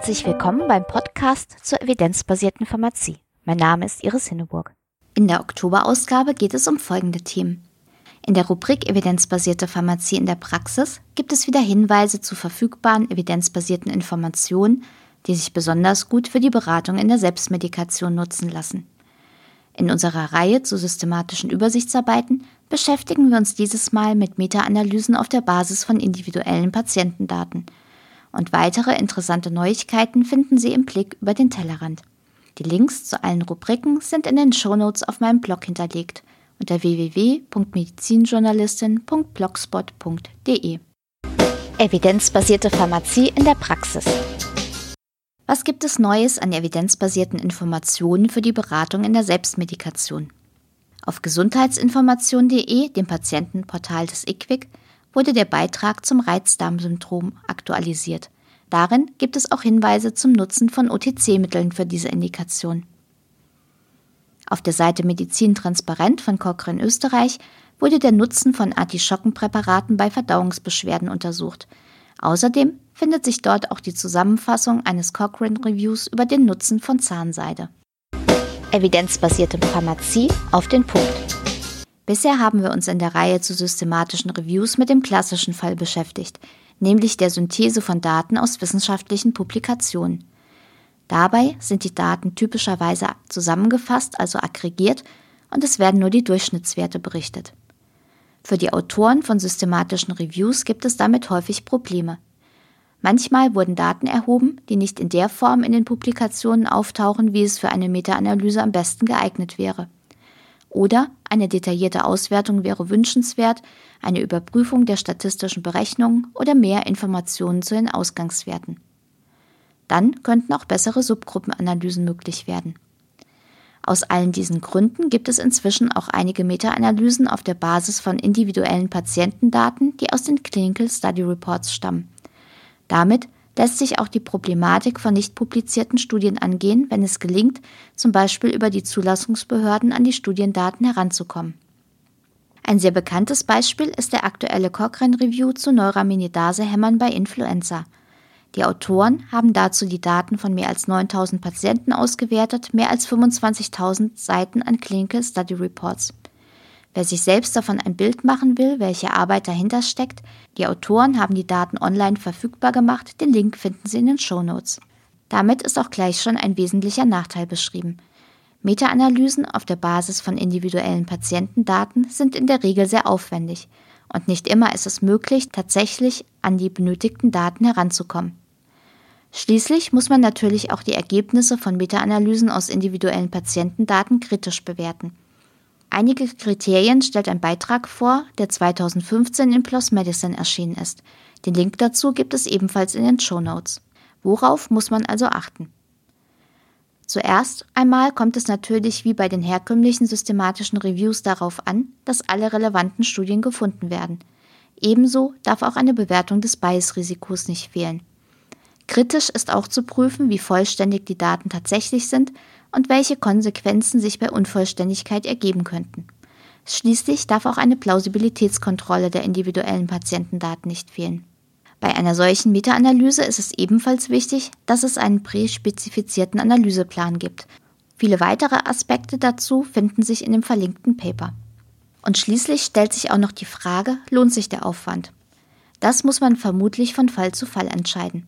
Herzlich willkommen beim Podcast zur evidenzbasierten Pharmazie. Mein Name ist Iris Hinneburg. In der Oktoberausgabe geht es um folgende Themen. In der Rubrik Evidenzbasierte Pharmazie in der Praxis gibt es wieder Hinweise zu verfügbaren evidenzbasierten Informationen, die sich besonders gut für die Beratung in der Selbstmedikation nutzen lassen. In unserer Reihe zu systematischen Übersichtsarbeiten beschäftigen wir uns dieses Mal mit Meta-Analysen auf der Basis von individuellen Patientendaten. Und weitere interessante Neuigkeiten finden Sie im Blick über den Tellerrand. Die Links zu allen Rubriken sind in den Shownotes auf meinem Blog hinterlegt unter www.medizinjournalistin.blogspot.de. Evidenzbasierte Pharmazie in der Praxis. Was gibt es Neues an evidenzbasierten Informationen für die Beratung in der Selbstmedikation? Auf gesundheitsinformation.de, dem Patientenportal des IQWIC, wurde der Beitrag zum Reizdarmsyndrom aktualisiert. Darin gibt es auch Hinweise zum Nutzen von OTC-Mitteln für diese Indikation. Auf der Seite Medizin Transparent von Cochrane Österreich wurde der Nutzen von Artischockenpräparaten bei Verdauungsbeschwerden untersucht. Außerdem findet sich dort auch die Zusammenfassung eines Cochrane Reviews über den Nutzen von Zahnseide. Evidenzbasierte Pharmazie auf den Punkt. Bisher haben wir uns in der Reihe zu systematischen Reviews mit dem klassischen Fall beschäftigt, nämlich der Synthese von Daten aus wissenschaftlichen Publikationen. Dabei sind die Daten typischerweise zusammengefasst, also aggregiert, und es werden nur die Durchschnittswerte berichtet. Für die Autoren von systematischen Reviews gibt es damit häufig Probleme. Manchmal wurden Daten erhoben, die nicht in der Form in den Publikationen auftauchen, wie es für eine Meta-Analyse am besten geeignet wäre. Oder eine detaillierte Auswertung wäre wünschenswert, eine Überprüfung der statistischen Berechnungen oder mehr Informationen zu den Ausgangswerten. Dann könnten auch bessere Subgruppenanalysen möglich werden. Aus allen diesen Gründen gibt es inzwischen auch einige Meta-Analysen auf der Basis von individuellen Patientendaten, die aus den Clinical Study Reports stammen. Damit lässt sich auch die Problematik von nicht publizierten Studien angehen, wenn es gelingt, zum Beispiel über die Zulassungsbehörden an die Studiendaten heranzukommen. Ein sehr bekanntes Beispiel ist der aktuelle Cochrane Review zu Neuraminidase-Hämmern bei Influenza. Die Autoren haben dazu die Daten von mehr als 9000 Patienten ausgewertet, mehr als 25.000 Seiten an Clinical Study Reports. Wer sich selbst davon ein Bild machen will, welche Arbeit dahinter steckt, die Autoren haben die Daten online verfügbar gemacht, den Link finden Sie in den Show Notes. Damit ist auch gleich schon ein wesentlicher Nachteil beschrieben. Meta-Analysen auf der Basis von individuellen Patientendaten sind in der Regel sehr aufwendig und nicht immer ist es möglich, tatsächlich an die benötigten Daten heranzukommen. Schließlich muss man natürlich auch die Ergebnisse von Meta-Analysen aus individuellen Patientendaten kritisch bewerten. Einige Kriterien stellt ein Beitrag vor, der 2015 in PLOS Medicine erschienen ist. Den Link dazu gibt es ebenfalls in den Show Notes. Worauf muss man also achten? Zuerst einmal kommt es natürlich wie bei den herkömmlichen systematischen Reviews darauf an, dass alle relevanten Studien gefunden werden. Ebenso darf auch eine Bewertung des Bias-Risikos nicht fehlen. Kritisch ist auch zu prüfen, wie vollständig die Daten tatsächlich sind und welche Konsequenzen sich bei Unvollständigkeit ergeben könnten. Schließlich darf auch eine Plausibilitätskontrolle der individuellen Patientendaten nicht fehlen. Bei einer solchen Meta-Analyse ist es ebenfalls wichtig, dass es einen präspezifizierten Analyseplan gibt. Viele weitere Aspekte dazu finden sich in dem verlinkten Paper. Und schließlich stellt sich auch noch die Frage, lohnt sich der Aufwand? Das muss man vermutlich von Fall zu Fall entscheiden.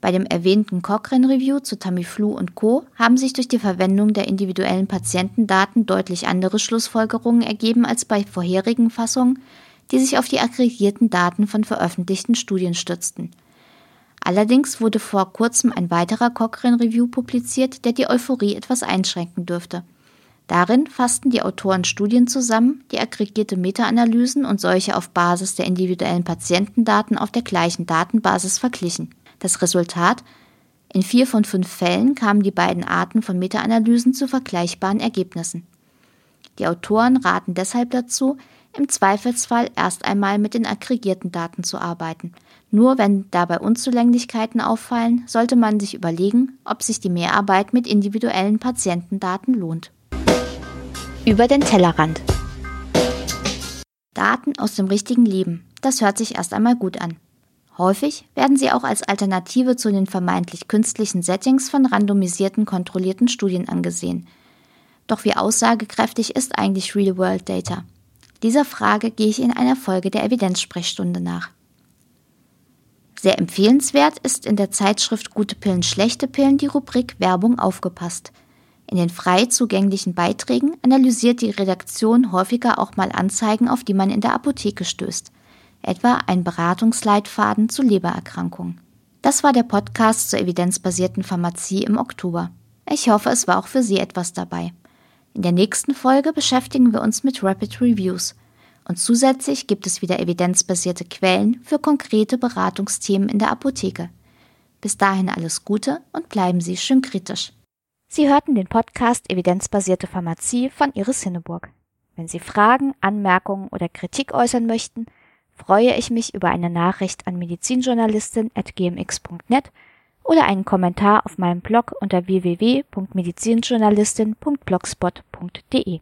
Bei dem erwähnten Cochrane Review zu Tamiflu und Co. haben sich durch die Verwendung der individuellen Patientendaten deutlich andere Schlussfolgerungen ergeben als bei vorherigen Fassungen, die sich auf die aggregierten Daten von veröffentlichten Studien stützten. Allerdings wurde vor kurzem ein weiterer Cochrane Review publiziert, der die Euphorie etwas einschränken dürfte. Darin fassten die Autoren Studien zusammen, die aggregierte Meta-Analysen und solche auf Basis der individuellen Patientendaten auf der gleichen Datenbasis verglichen. Das Resultat? In vier von fünf Fällen kamen die beiden Arten von Meta-Analysen zu vergleichbaren Ergebnissen. Die Autoren raten deshalb dazu, im Zweifelsfall erst einmal mit den aggregierten Daten zu arbeiten. Nur wenn dabei Unzulänglichkeiten auffallen, sollte man sich überlegen, ob sich die Mehrarbeit mit individuellen Patientendaten lohnt. Über den Tellerrand. Daten aus dem richtigen Leben. Das hört sich erst einmal gut an. Häufig werden sie auch als Alternative zu den vermeintlich künstlichen Settings von randomisierten, kontrollierten Studien angesehen. Doch wie aussagekräftig ist eigentlich Real-World Data? Dieser Frage gehe ich in einer Folge der Evidenzsprechstunde nach. Sehr empfehlenswert ist in der Zeitschrift Gute Pillen, schlechte Pillen die Rubrik Werbung aufgepasst. In den frei zugänglichen Beiträgen analysiert die Redaktion häufiger auch mal Anzeigen, auf die man in der Apotheke stößt etwa ein Beratungsleitfaden zu Lebererkrankungen. Das war der Podcast zur evidenzbasierten Pharmazie im Oktober. Ich hoffe, es war auch für Sie etwas dabei. In der nächsten Folge beschäftigen wir uns mit Rapid Reviews. Und zusätzlich gibt es wieder evidenzbasierte Quellen für konkrete Beratungsthemen in der Apotheke. Bis dahin alles Gute und bleiben Sie schön kritisch. Sie hörten den Podcast Evidenzbasierte Pharmazie von Iris Hinneburg. Wenn Sie Fragen, Anmerkungen oder Kritik äußern möchten, freue ich mich über eine Nachricht an medizinjournalistin.gmx.net oder einen Kommentar auf meinem Blog unter www.medizinjournalistin.blogspot.de.